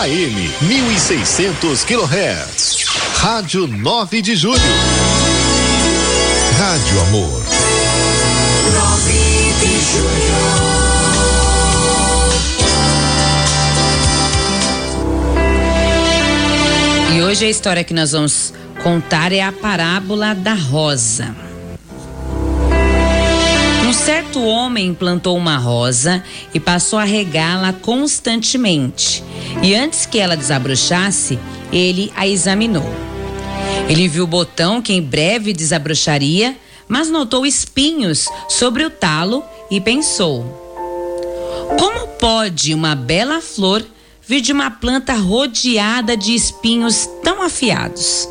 AM 1600 kHz. Rádio 9 de Julho. Rádio Amor. 9 de julho. E hoje a história que nós vamos contar é a parábola da rosa. Certo homem plantou uma rosa e passou a regá-la constantemente. E antes que ela desabrochasse, ele a examinou. Ele viu o botão que em breve desabrocharia, mas notou espinhos sobre o talo e pensou: Como pode uma bela flor vir de uma planta rodeada de espinhos tão afiados?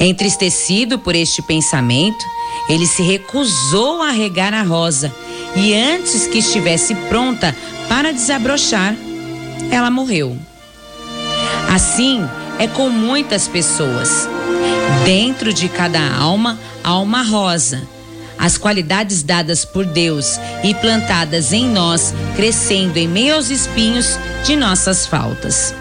Entristecido por este pensamento, ele se recusou a regar a rosa e antes que estivesse pronta para desabrochar, ela morreu. Assim é com muitas pessoas. Dentro de cada alma há uma rosa. As qualidades dadas por Deus e plantadas em nós, crescendo em meio aos espinhos de nossas faltas.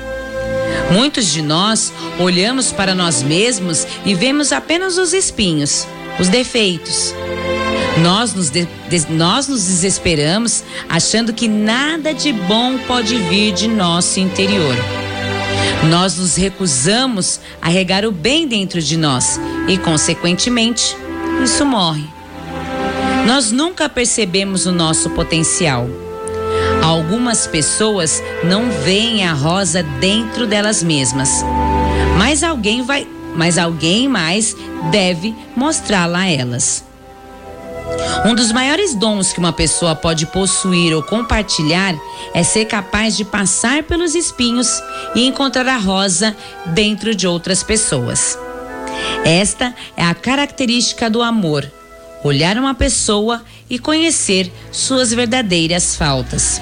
Muitos de nós olhamos para nós mesmos e vemos apenas os espinhos, os defeitos. Nós nos, de, nós nos desesperamos achando que nada de bom pode vir de nosso interior. Nós nos recusamos a regar o bem dentro de nós e, consequentemente, isso morre. Nós nunca percebemos o nosso potencial. Algumas pessoas não veem a rosa dentro delas mesmas, mas alguém vai, mas alguém mais deve mostrá-la a elas. Um dos maiores dons que uma pessoa pode possuir ou compartilhar é ser capaz de passar pelos espinhos e encontrar a rosa dentro de outras pessoas. Esta é a característica do amor: olhar uma pessoa e conhecer suas verdadeiras faltas.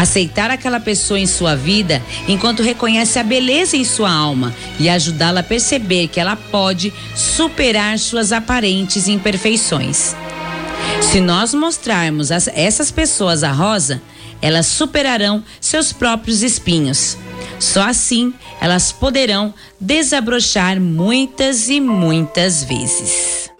Aceitar aquela pessoa em sua vida enquanto reconhece a beleza em sua alma e ajudá-la a perceber que ela pode superar suas aparentes imperfeições. Se nós mostrarmos a essas pessoas a rosa, elas superarão seus próprios espinhos. Só assim elas poderão desabrochar muitas e muitas vezes.